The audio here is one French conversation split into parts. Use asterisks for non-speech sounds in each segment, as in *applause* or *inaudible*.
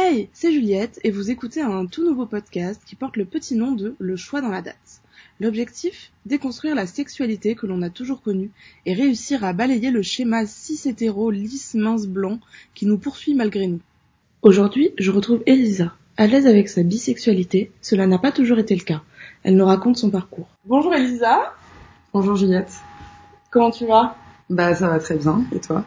Hey, c'est Juliette et vous écoutez un tout nouveau podcast qui porte le petit nom de Le choix dans la date. L'objectif? Déconstruire la sexualité que l'on a toujours connue et réussir à balayer le schéma cis hétéro lisse mince blanc qui nous poursuit malgré nous. Aujourd'hui, je retrouve Elisa. À l'aise avec sa bisexualité, cela n'a pas toujours été le cas. Elle nous raconte son parcours. Bonjour Elisa. Bonjour Juliette. Comment tu vas? Bah ça va très bien. Et toi?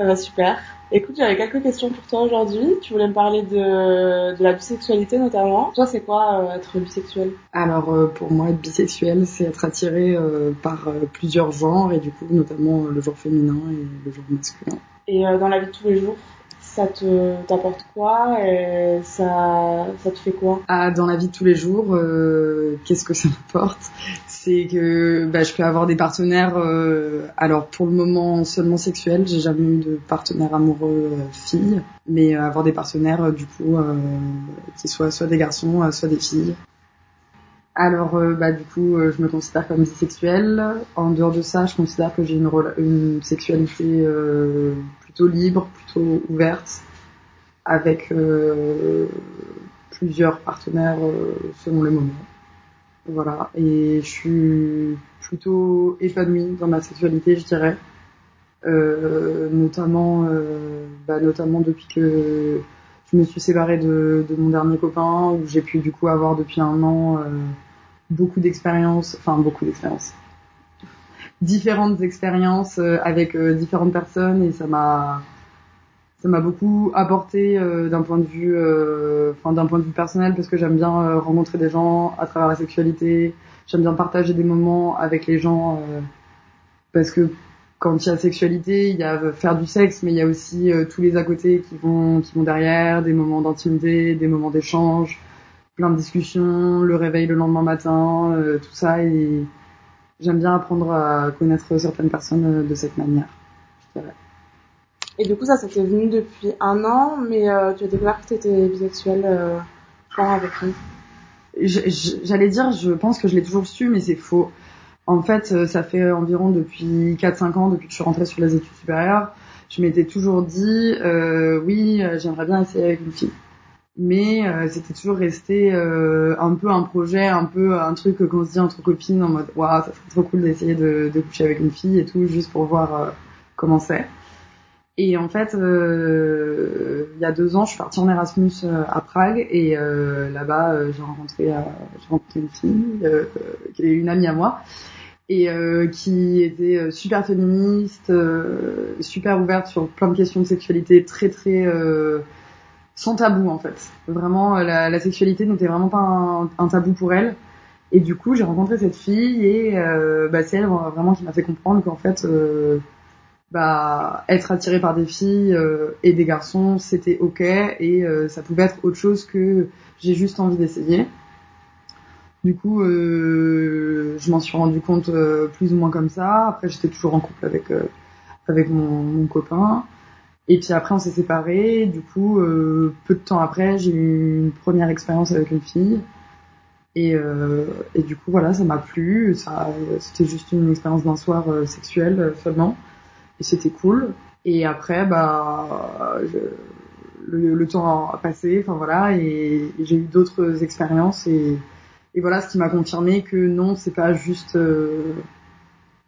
Ça va super. Écoute, j'avais quelques questions pour toi aujourd'hui. Tu voulais me parler de, de la bisexualité notamment. Toi, c'est quoi euh, être bisexuel? Alors euh, pour moi, être bisexuel, c'est être attiré euh, par plusieurs genres et du coup notamment le genre féminin et le genre masculin. Et dans la vie de tous les jours, ça te t'apporte quoi? Et ça, ça te fait quoi? Ah, dans la vie de tous les jours, euh, qu'est-ce que ça m'apporte? C'est que bah, je peux avoir des partenaires. euh, alors pour le moment seulement sexuels. J'ai jamais eu de partenaire amoureux euh, fille, mais euh, avoir des partenaires euh, du coup qui soient soit des garçons, soit des filles. Alors, bah, du coup, je me considère comme bisexuelle. En dehors de ça, je considère que j'ai une, une sexualité plutôt libre, plutôt ouverte, avec plusieurs partenaires selon les moments. Voilà. Et je suis plutôt épanouie dans ma sexualité, je dirais. Euh, notamment, euh, bah, notamment depuis que je me suis séparée de, mon dernier copain, où j'ai pu du coup avoir depuis un an euh, beaucoup d'expériences, enfin beaucoup d'expériences, différentes expériences avec différentes personnes, et ça m'a ça m'a beaucoup apporté euh, d'un point de vue, euh, enfin d'un point de vue personnel, parce que j'aime bien euh, rencontrer des gens à travers la sexualité, j'aime bien partager des moments avec les gens, parce que quand il y a sexualité, il y a faire du sexe, mais il y a aussi tous les à côté qui vont, qui vont derrière, des moments d'intimité, des moments d'échange, plein de discussions, le réveil le lendemain matin, tout ça. J'aime bien apprendre à connaître certaines personnes de cette manière. Et du coup, ça, t'est venu depuis un an, mais euh, tu as découvert que tu étais bisexuel euh, quand avec qui J'allais dire, je pense que je l'ai toujours su, mais c'est faux. En fait, euh, ça fait environ depuis 4-5 ans, depuis que je suis rentrée sur les études supérieures, je m'étais toujours dit, euh, oui, j'aimerais bien essayer avec une fille. Mais c'était toujours resté un peu un projet, un peu un truc qu'on se dit entre copines en mode, waouh, ça serait trop cool d'essayer de, coucher avec une fille et tout, juste pour voir comment c'est. Et en fait, euh, il y a deux ans, je suis partie en Erasmus euh, à Prague et euh, là-bas, j'ai rencontré, une fille qui est une amie à moi et qui était super féministe, super ouverte sur plein de questions de sexualité, très très sans tabou en fait. Vraiment, la, sexualité n'était vraiment pas un, tabou pour elle. Et du coup, j'ai rencontré cette fille et bah, c'est elle vraiment qui m'a fait comprendre qu'en fait, bah, être attiré par des filles euh, et des garçons, c'était ok et euh, ça pouvait être autre chose que j'ai juste envie d'essayer. Du coup, euh, je m'en suis rendu compte plus ou moins comme ça. Après, j'étais toujours en couple avec avec mon, mon copain. Et puis après, on s'est séparés. Du coup, peu de temps après, j'ai eu une première expérience avec une fille. Et, et du coup, voilà, ça m'a plu. Ça, c'était juste une expérience d'un soir sexuel seulement et c'était cool. Et après, bah, le, temps a passé, enfin voilà, et, j'ai eu d'autres expériences et, et voilà, ce qui m'a confirmé que non, c'est pas juste euh,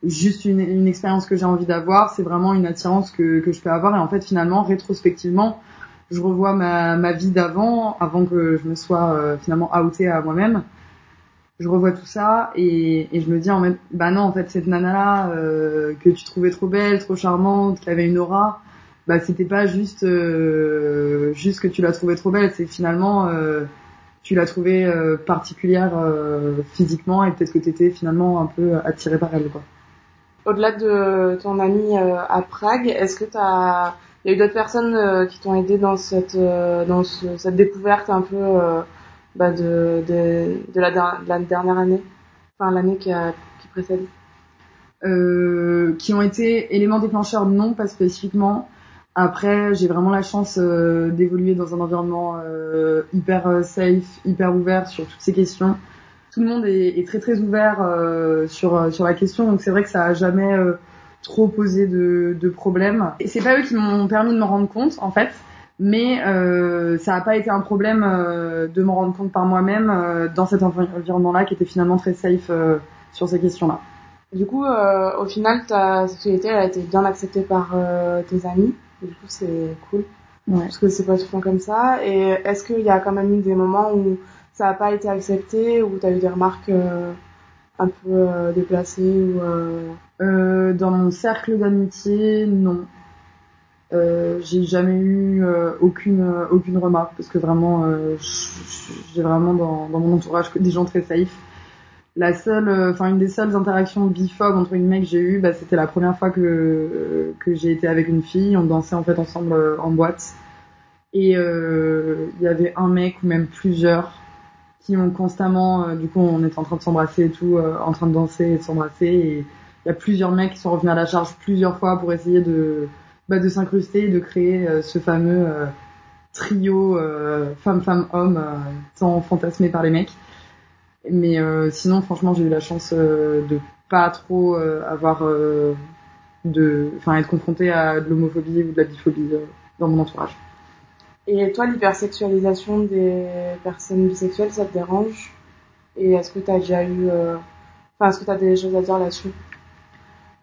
juste une, une expérience que j'ai envie d'avoir, c'est vraiment une attirance que, que je peux avoir et en fait finalement rétrospectivement, je revois ma, ma vie d'avant, avant que je me sois euh, finalement outée à moi-même je revois tout ça et, je me dis en même bah non en fait cette nana là que tu trouvais trop belle trop charmante qui avait une aura bah c'était pas juste euh, juste que tu la trouvais trop belle c'est finalement euh, tu l'as trouvée euh, particulière euh, physiquement et peut-être que t'étais finalement un peu attiré par elle quoi. Au-delà de ton ami euh, à Prague, est-ce que t'as, il y a eu d'autres personnes euh, qui t'ont aidé dans cette, euh, dans ce- cette découverte un peu euh, bah, de, de, la, der- de la dernière année, enfin l'année qui, qui précède. euh, qui ont été éléments déclencheurs non pas spécifiquement. Après j'ai vraiment la chance euh, d'évoluer dans un environnement euh, hyper safe hyper ouvert sur toutes ces questions. Tout le monde est, très très ouvert sur sur la question. Donc c'est vrai que ça a jamais trop posé de, de problèmes et c'est pas eux qui m'ont permis de me rendre compte en fait Mais euh, ça n'a pas été un problème euh, de me rendre compte par moi-même euh, dans cet environnement-là qui était finalement très safe sur ces questions-là. Du coup, euh, au final, ta sexualité elle a été bien acceptée par euh, tes amis. Du coup, c'est cool. Ouais. Parce que c'est pas tout le temps comme ça. Et est-ce qu'il y a quand même eu des moments où ça n'a pas été accepté, où tu as eu des remarques euh, un peu déplacées ou dans mon cercle d'amitié, non. Euh, j'ai jamais eu euh, aucune euh, aucune remarque parce que vraiment j'ai vraiment dans, mon entourage des gens très safe. La seule, enfin une des seules interactions biphobe entre guillemets que j'ai eu, bah, c'était la première fois que que j'ai été avec une fille. On dansait en fait ensemble en boîte et il y avait un mec ou même plusieurs qui ont constamment, du coup on était en train de s'embrasser et tout, en train de danser et de s'embrasser et il y a plusieurs mecs qui sont revenus à la charge plusieurs fois pour essayer de bah, de s'incruster et de créer euh, ce fameux euh, trio euh, femme-femme-homme tant fantasmé par les mecs. Mais sinon, franchement, j'ai eu la chance de pas trop avoir de, enfin, être confrontée à de l'homophobie ou de la biphobie dans mon entourage. Et toi, l'hypersexualisation des personnes bisexuelles, ça te dérange? Et est-ce que tu as déjà eu... Enfin, est-ce que tu as des choses à dire là-dessus?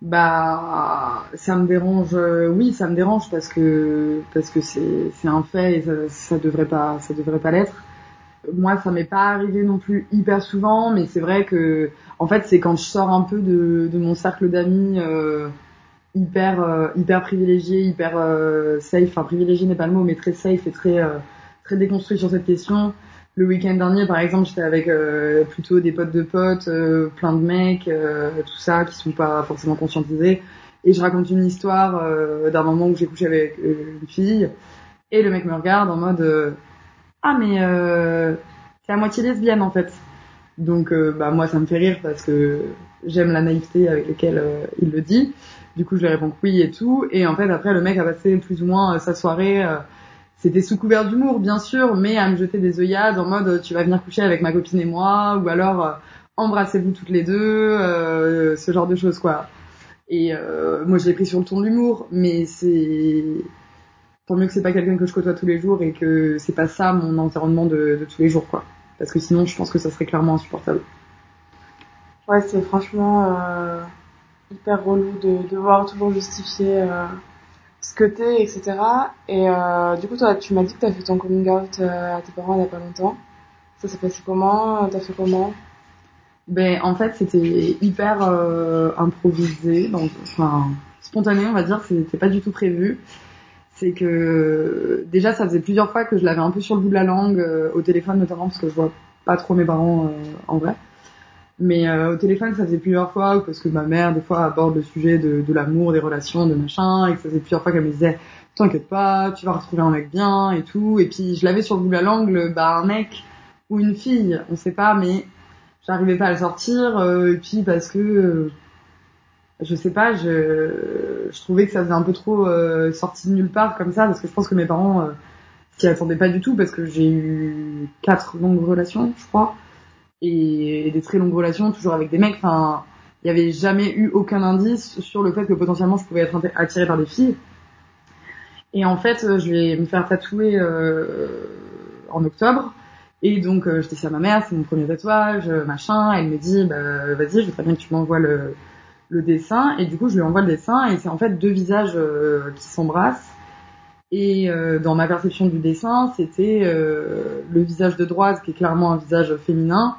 Bah, ça me dérange. euh, oui, ça me dérange parce que parce que c'est un fait et ça, ça devrait pas ça devrait pas l'être. Moi, ça m'est pas arrivé non plus hyper souvent, mais c'est vrai que en fait, c'est quand je sors un peu de de mon cercle d'amis euh, hyper euh, hyper privilégié, hyper safe. Enfin, privilégié n'est pas le mot, mais très safe et très très déconstruit sur cette question. Le week-end dernier, par exemple, j'étais avec euh, plutôt des potes de potes, euh, plein de mecs, euh, tout ça, qui sont pas forcément conscientisés. Et je raconte une histoire d'un moment où j'ai couché avec une fille, et le mec me regarde en mode ah mais c'est à moitié lesbienne en fait. Donc bah moi ça me fait rire parce que j'aime la naïveté avec laquelle il le dit. Du coup je lui réponds oui et tout. Et en fait après le mec a passé plus ou moins sa soirée. C'était sous couvert d'humour, bien sûr, mais à me jeter des œillades en mode tu vas venir coucher avec ma copine et moi, ou alors euh, embrassez-vous toutes les deux, euh, ce genre de choses quoi. Et euh, moi je l'ai pris sur le ton de l'humour, mais c'est tant mieux que c'est pas quelqu'un que je côtoie tous les jours et que c'est pas ça mon environnement de, de tous les jours quoi. Parce que sinon je pense que ça serait clairement insupportable. Ouais, c'est franchement euh, hyper relou de devoir toujours justifier euh, ce que t'es, etc. Et euh, du coup, toi, tu m'as dit que t'as fait ton coming out euh, à tes parents il y a pas longtemps. Ça s'est passé comment? T'as fait comment? Ben en fait c'était hyper euh, improvisé, donc enfin spontané on va dire, c'était pas du tout prévu. C'est que déjà ça faisait plusieurs fois que je l'avais un peu sur le bout de la langue, au téléphone notamment parce que je vois pas trop mes parents en vrai. Mais euh, au téléphone ça faisait plusieurs fois ou parce que ma mère des fois aborde le sujet de, de l'amour, des relations, de machin, et que ça faisait plusieurs fois qu'elle me disait t'inquiète pas, tu vas retrouver un mec bien et tout. Et puis je l'avais sur le bout de la langue, bah un mec ou une fille, on sait pas, mais j'arrivais pas à le sortir euh, et puis parce que euh, je sais pas je je trouvais que ça faisait un peu trop euh, sorti de nulle part comme ça parce que je pense que mes parents euh, s'y attendaient pas du tout parce que j'ai eu quatre longues relations je crois et, des très longues relations toujours avec des mecs enfin il y avait jamais eu aucun indice sur le fait que potentiellement je pouvais être attirée par des filles et en fait euh, je vais me faire tatouer euh, en octobre et donc euh, je dis ça à ma mère, c'est mon premier tatouage, euh, machin. Elle me dit, bah, vas-y, je voudrais bien que tu m'envoies le, dessin. Et du coup, je lui envoie le dessin et c'est en fait deux visages qui s'embrassent. Et dans ma perception du dessin, c'était le visage de droite qui est clairement un visage féminin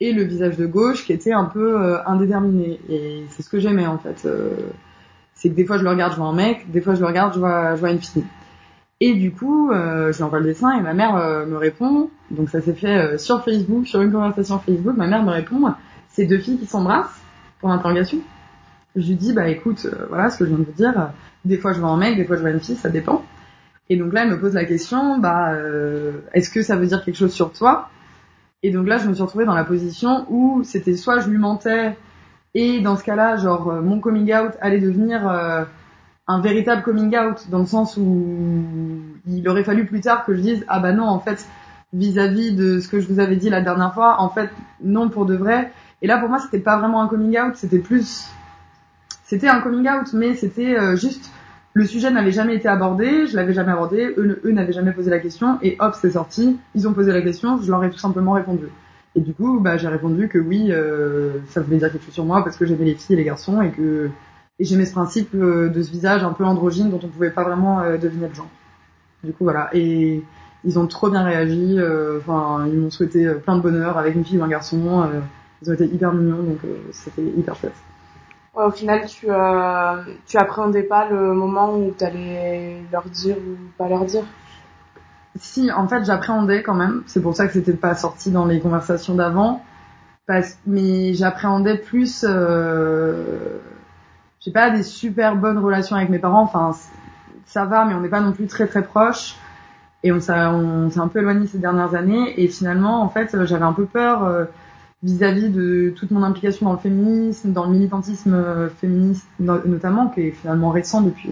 et le visage de gauche qui était un peu euh, indéterminé. Et c'est ce que j'aimais en fait. Euh, c'est que des fois je le regarde, je vois un mec, des fois je le regarde, je vois, une fille. Et du coup, euh, je lui envoie le dessin et ma mère me répond. Donc ça s'est fait sur Facebook, sur une conversation Facebook. Ma mère me répond, c'est deux filles qui s'embrassent pour l'interrogation? Je lui dis, bah écoute, voilà ce que je viens de vous dire. Des fois je vois un mec, des fois je vois une fille, ça dépend. Et donc là, elle me pose la question, bah est-ce que ça veut dire quelque chose sur toi? Et donc là, je me suis retrouvée dans la position où c'était soit je lui mentais et dans ce cas-là, genre euh, mon coming out allait devenir euh, un véritable coming out dans le sens où il aurait fallu plus tard que je dise ah bah non en fait vis-à-vis de ce que je vous avais dit la dernière fois en fait non pour de vrai. Et là pour moi c'était pas vraiment un coming out c'était plus c'était un coming out mais c'était euh, juste le sujet n'avait jamais été abordé, je l'avais jamais abordé, eux, eux n'avaient jamais posé la question, et hop, c'est sorti, ils ont posé la question, je leur ai tout simplement répondu. Et du coup, bah, j'ai répondu que oui, euh, ça voulait dire quelque chose sur moi parce que j'aimais les filles et les garçons et que et j'aimais ce principe euh, de ce visage un peu androgyne dont on pouvait pas vraiment euh, deviner le genre. Du coup, voilà. Et ils ont trop bien réagi. euh, Enfin, ils m'ont souhaité plein de bonheur avec une fille ou un garçon. ils ont été hyper mignons, donc c'était hyper chouette. Ouais, au final, tu, euh, tu appréhendais pas le moment où t'allais leur dire ou pas leur dire? Si, en fait, j'appréhendais quand même. C'est pour ça que c'était pas sorti dans les conversations d'avant. Mais j'appréhendais plus, euh, j'ai pas des super bonnes relations avec mes parents. Enfin, ça va, mais on n'est pas non plus très très proches. Et on, s'est- on s'est un peu éloigné ces dernières années. Et finalement, en fait, euh, j'avais un peu peur euh, vis-à-vis de toute mon implication dans le féminisme, dans le militantisme euh, féministe no- notamment, qui est finalement récent depuis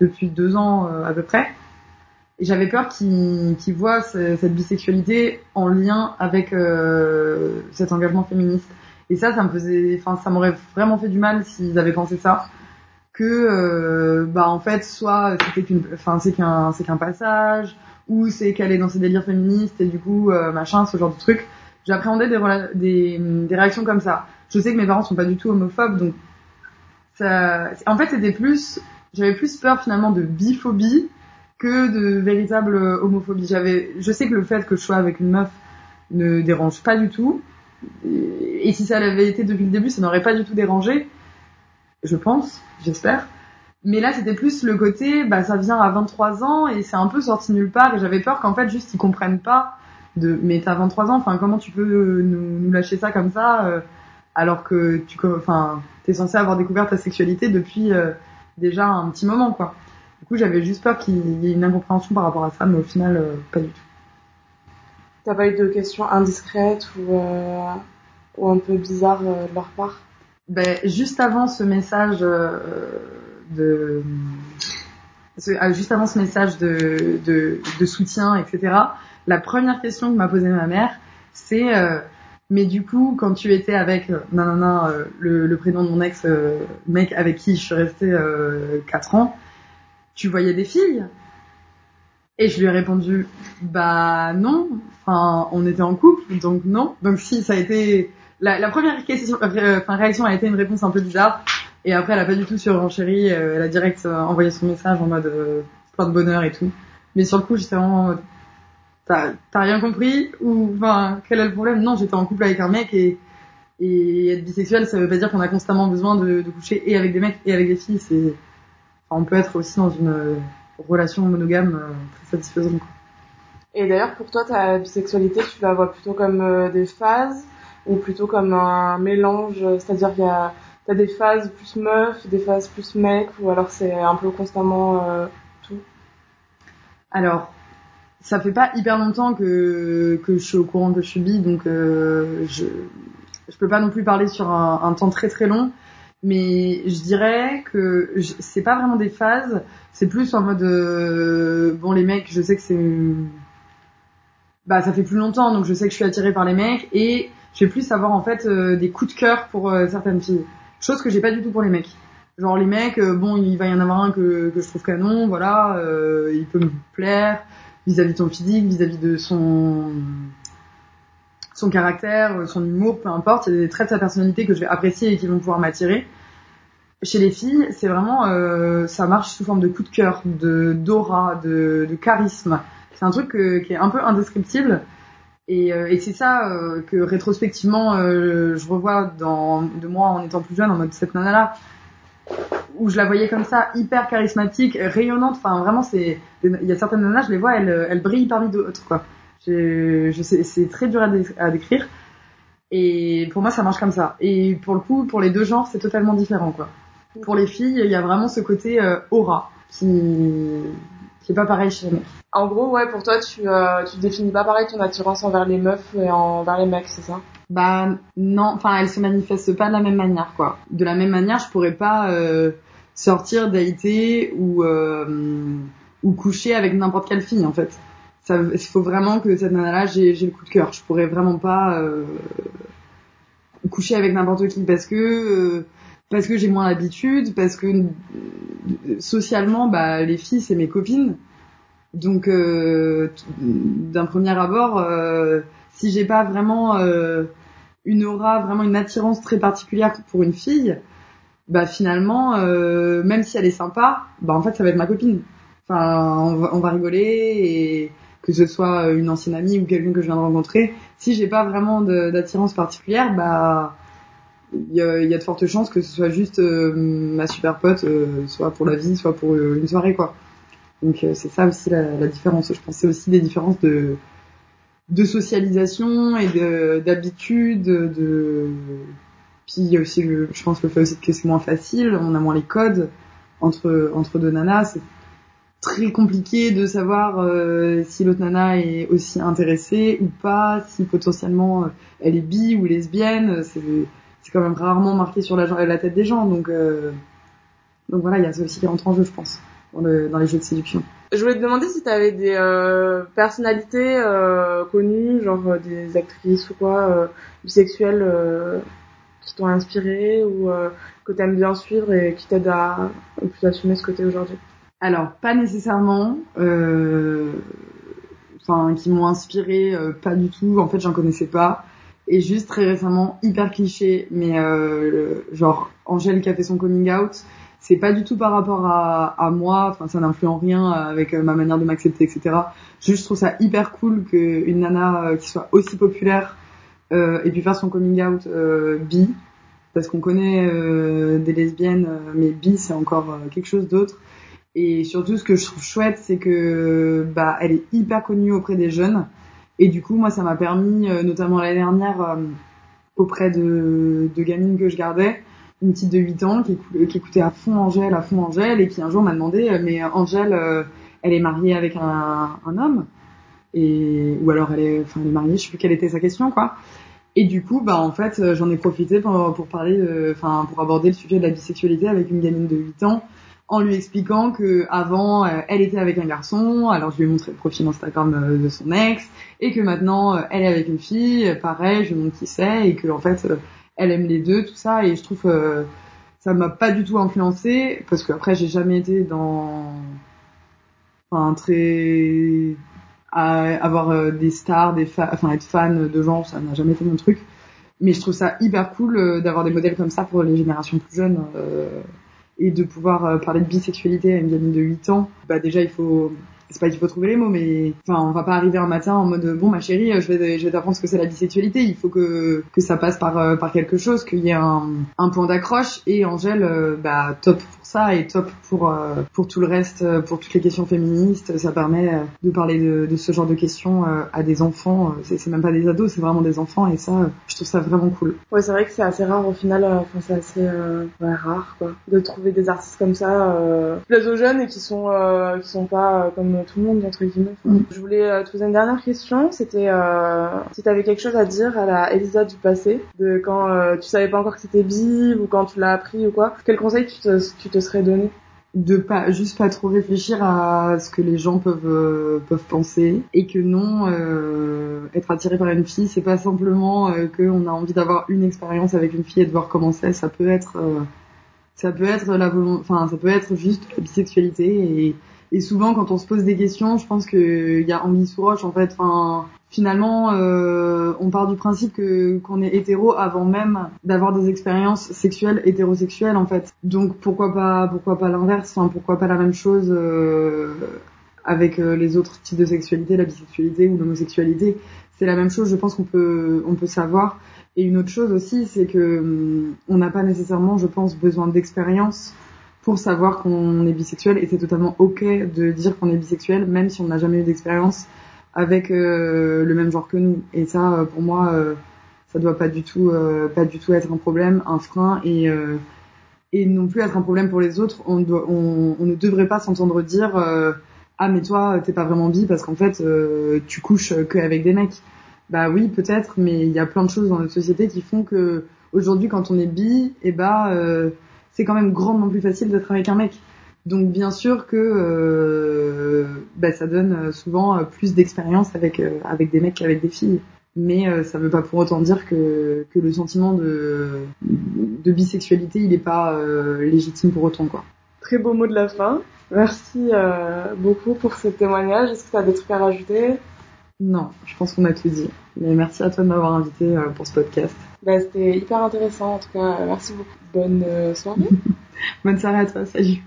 depuis deux ans euh, à peu près. Et j'avais peur qu'ils voient ce- cette bisexualité en lien avec euh, cet engagement féministe. Et ça, ça me faisait, enfin, ça m'aurait vraiment fait du mal s'ils avaient pensé ça. Que, bah, en fait, soit c'était qu'une, enfin, c'est qu'un, c'est qu'un passage, ou c'est qu'elle est dans ses délires féministes et du coup, machin, ce genre de truc. J'appréhendais des, des, des réactions comme ça. Je sais que mes parents sont pas du tout homophobes, donc ça, en fait, c'était plus, j'avais plus peur finalement de biphobie que de véritable homophobie. J'avais, je sais que le fait que je sois avec une meuf ne dérange pas du tout. Et si ça l'avait été depuis le début, ça n'aurait pas du tout dérangé. Je pense, j'espère. Mais là, c'était plus le côté, bah, ça vient à 23 ans et c'est un peu sorti nulle part et j'avais peur qu'en fait, juste, ils comprennent pas de, mais t'as 23 ans, enfin, comment tu peux nous, nous lâcher ça comme ça, euh, alors que tu, enfin, t'es censé avoir découvert ta sexualité depuis euh, déjà un petit moment, quoi. Du coup, j'avais juste peur qu'il y ait une incompréhension par rapport à ça, mais au final, euh, pas du tout. T'as pas eu de questions indiscrètes ou, ou un peu bizarres de leur part? Ben, juste avant ce message de, ah, juste avant ce message de, de, de soutien, etc. La première question que m'a posée ma mère, c'est euh, mais du coup, quand tu étais avec euh, nanana, euh, le, prénom de mon ex euh, mec avec qui je suis restée euh, 4 ans, tu voyais des filles? Et je lui ai répondu bah non. Enfin, on était en couple, donc non. Donc si, ça a été la, première question, enfin, réaction a été une réponse un peu bizarre. Et après, elle a pas du tout surenchéri. elle a direct envoyé son message en mode plein de bonheur et tout. Mais sur le coup, j'étais vraiment t'as rien compris ou enfin quel est le problème? Non, j'étais en couple avec un mec et et être bisexuel, ça veut pas dire qu'on a constamment besoin de, de coucher et avec des mecs et avec des filles. C'est enfin, on peut être aussi dans une euh, relation monogame euh, très satisfaisante. Quoi. Et d'ailleurs, pour toi, ta bisexualité, tu la vois plutôt comme euh, des phases ou plutôt comme un mélange? C'est-à-dire qu'il y a t'as des phases plus meuf, des phases plus mec, ou alors c'est un peu constamment euh, tout? Alors, ça fait pas hyper longtemps que, je suis au courant que je suis donc euh, je peux pas non plus parler sur un, temps très très long, mais je dirais que c'est pas vraiment des phases, c'est plus en mode euh, bon les mecs, je sais que c'est bah ça fait plus longtemps, donc je sais que je suis attirée par les mecs et je vais plus avoir en fait euh, des coups de cœur pour euh, certaines filles, chose que j'ai pas du tout pour les mecs. Genre les mecs, euh, bon, il va y en avoir un que, je trouve canon, voilà, euh, il peut me plaire vis-à-vis de son physique, vis-à-vis de son son caractère, son humour, peu importe, il y a des traits de sa personnalité que je vais apprécier et qui vont pouvoir m'attirer. Chez les filles, c'est vraiment, euh, ça marche sous forme de coup de cœur, de d'aura, de, de charisme. C'est un truc qui est un peu indescriptible. Et, euh, c'est ça euh, que rétrospectivement, je revois de moi en étant plus jeune, en mode cette nana-là, où je la voyais comme ça, hyper charismatique, rayonnante. Enfin, vraiment, c'est, il y a certaines nanas, je les vois, elles, elles brillent parmi d'autres, quoi. Je, je sais, c'est très dur à, dé- à décrire. Et pour moi, ça marche comme ça. Et pour le coup, pour les deux genres, c'est totalement différent, quoi. Pour les filles, il y a vraiment ce côté euh, aura qui, qui est pas pareil chez les mecs. En gros, ouais, pour toi, tu, euh, tu définis pas pareil ton attirance envers les meufs et envers les mecs, c'est ça? Bah non, enfin elle se manifeste pas de la même manière quoi. De la même manière, je pourrais pas euh, sortir, dater ou euh, ou coucher avec n'importe quelle fille en fait. Il faut vraiment que cette nana-là, j'ai le coup de cœur. Je pourrais vraiment pas euh, coucher avec n'importe qui parce que euh, parce que j'ai moins l'habitude, parce que socialement, bah, les filles, c'est mes copines. Donc, d'un premier abord, euh, si j'ai pas vraiment une aura, vraiment une attirance très particulière pour une fille, bah finalement, euh, même si elle est sympa, bah en fait, ça va être ma copine. Enfin, on va, on va rigoler et que ce soit une ancienne amie ou quelqu'un que je viens de rencontrer, si j'ai pas vraiment d'attirance particulière, bah il y a, de fortes chances que ce soit juste euh, ma super pote, euh, soit pour la vie, soit pour une soirée, quoi. Donc c'est ça aussi la, différence. Je pense c'est aussi des différences de de socialisation et d'habitude, de, de, puis il y a aussi le, je pense le fait aussi que c'est moins facile, on a moins les codes entre entre deux nanas, c'est très compliqué de savoir si l'autre nana est aussi intéressée ou pas, si potentiellement elle est bi ou lesbienne, c'est c'est quand même rarement marqué sur la, tête des gens. Donc, euh, donc voilà, il y a ça aussi qui rentre en jeu, je pense, dans, le, dans les jeux de séduction. Je voulais te demander si tu avais des euh, personnalités euh, connues, genre euh, des actrices ou quoi, euh, bisexuelles, euh, qui t'ont inspiré ou que t'aimes bien suivre et qui t'aident à assumer ce côté aujourd'hui? Alors, pas nécessairement. Enfin, qui m'ont inspiré, pas du tout. En fait, j'en connaissais pas. Et juste très récemment, hyper cliché, mais euh, genre Angèle qui a fait son coming out, c'est pas du tout par rapport à, à moi, enfin ça n'influe en rien avec euh, ma manière de m'accepter, etc. Juste je trouve ça hyper cool qu'une nana euh, qui soit aussi populaire euh, et puis faire son coming out euh, bi, parce qu'on connaît des lesbiennes, mais bi c'est encore quelque chose d'autre. Et surtout ce que je trouve chouette, c'est que bah elle est hyper connue auprès des jeunes. Et du coup, moi, ça m'a permis, euh, notamment l'année dernière, euh, auprès de, de gamines que je gardais, une petite de 8 ans qui, qui, écoutait à fond Angèle, à fond Angèle, et qui un jour m'a demandé, euh, mais Angèle, elle est mariée avec un, un homme? Et ou alors elle est, enfin, elle est mariée, je sais plus quelle était sa question, quoi. Et du coup, bah en fait, j'en ai profité pour, pour parler, enfin, pour aborder le sujet de la bisexualité avec une gamine de 8 ans en lui expliquant que avant euh, elle était avec un garçon, alors je lui ai montré le profil Instagram euh, de son ex, et que maintenant euh, elle est avec une fille, pareil, je lui montre qui c'est, et que en fait elle aime les deux, tout ça, et je trouve que ça m'a pas du tout influencé parce qu'après j'ai jamais été dans, enfin très à avoir des stars, des enfin être fan de gens, ça n'a jamais été mon truc. Mais je trouve ça hyper cool d'avoir des modèles comme ça pour les générations plus jeunes. Euh, et de pouvoir euh, parler de bisexualité à une gamine de 8 ans, bah déjà il faut c'est pas qu'il faut trouver les mots, mais enfin, on va pas arriver un matin en mode bon ma chérie, je vais je vais t'apprendre ce que c'est la bisexualité. Il faut que que ça passe par euh, par quelque chose, qu'il y ait un, un point d'accroche. Et Angèle, euh, bah top ça est top pour euh, pour tout le reste, euh, pour toutes les questions féministes. Ça permet euh, de parler de, de ce genre de questions à des enfants. C'est même pas des ados, c'est vraiment des enfants et ça, je trouve ça vraiment cool. Ouais, c'est vrai que c'est assez rare au final. Enfin, c'est assez ouais, rare quoi, de trouver des artistes comme ça, plus aux jeunes et qui sont qui sont pas comme tout le monde entre guillemets. Mm. Je voulais te poser une dernière question. C'était si t'avais quelque chose à dire à la Elisa du passé, de quand tu savais pas encore que c'était bi ou quand tu l'as appris ou quoi. Quel conseil tu te, tu te serait donné? De pas juste pas trop réfléchir à ce que les gens peuvent euh, peuvent penser et que non euh, être attiré par une fille c'est pas simplement euh, qu'on a envie d'avoir une expérience avec une fille et de voir comment c'est ça peut être euh, ça peut être la enfin ça peut être juste la bisexualité et et souvent, quand on se pose des questions, je pense qu'il y a anguille sous roche, en fait. Enfin, finalement, euh, on part du principe que qu'on est hétéro avant même d'avoir des expériences sexuelles hétérosexuelles, en fait. Donc pourquoi pas, pourquoi pas l'inverse Enfin, pourquoi pas la même chose euh, avec euh, les autres types de sexualité, la bisexualité ou l'homosexualité C'est la même chose. Je pense qu'on peut, on peut savoir. Et une autre chose aussi, c'est que hum, on n'a pas nécessairement, je pense, besoin d'expérience pour savoir qu'on est bisexuel. Et c'est totalement ok de dire qu'on est bisexuel même si on n'a jamais eu d'expérience avec euh, le même genre que nous. Et ça euh, pour moi euh, ça doit pas du tout pas du tout être un problème un frein. Et et non plus être un problème pour les autres. On doit on, ne devrait pas s'entendre dire ah mais toi t'es pas vraiment bi parce qu'en fait tu couches que avec des mecs bah oui peut-être mais il y a plein de choses dans notre société qui font que aujourd'hui quand on est bi et eh bah c'est quand même grandement plus facile d'être avec un mec. Donc bien sûr que euh, bah, ça donne souvent plus d'expérience avec euh, avec des mecs qu'avec des filles. mais euh, ça veut pas pour autant dire que, que le sentiment de, de bisexualité, il est pas euh, légitime pour autant, quoi. Très beau mot de la fin. Merci euh, beaucoup pour ce témoignage. Est-ce que tu as des trucs à rajouter? Non, je pense qu'on a tout dit. Mais merci à toi de m'avoir invité pour ce podcast. Bah, C'était hyper intéressant. En tout cas, merci beaucoup. Bonne soirée. *laughs* Bonne soirée à toi. Salut.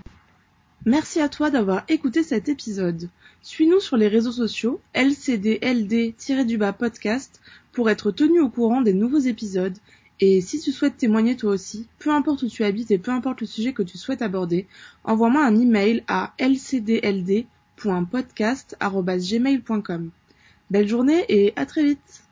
Merci à toi d'avoir écouté cet épisode. Suis-nous sur les réseaux sociaux lcdld-du-bas podcast pour être tenu au courant des nouveaux épisodes et si tu souhaites témoigner toi aussi, peu importe où tu habites et peu importe le sujet que tu souhaites aborder, envoie-moi un email à lcdld.podcast.gmail.com. Belle journée et à très vite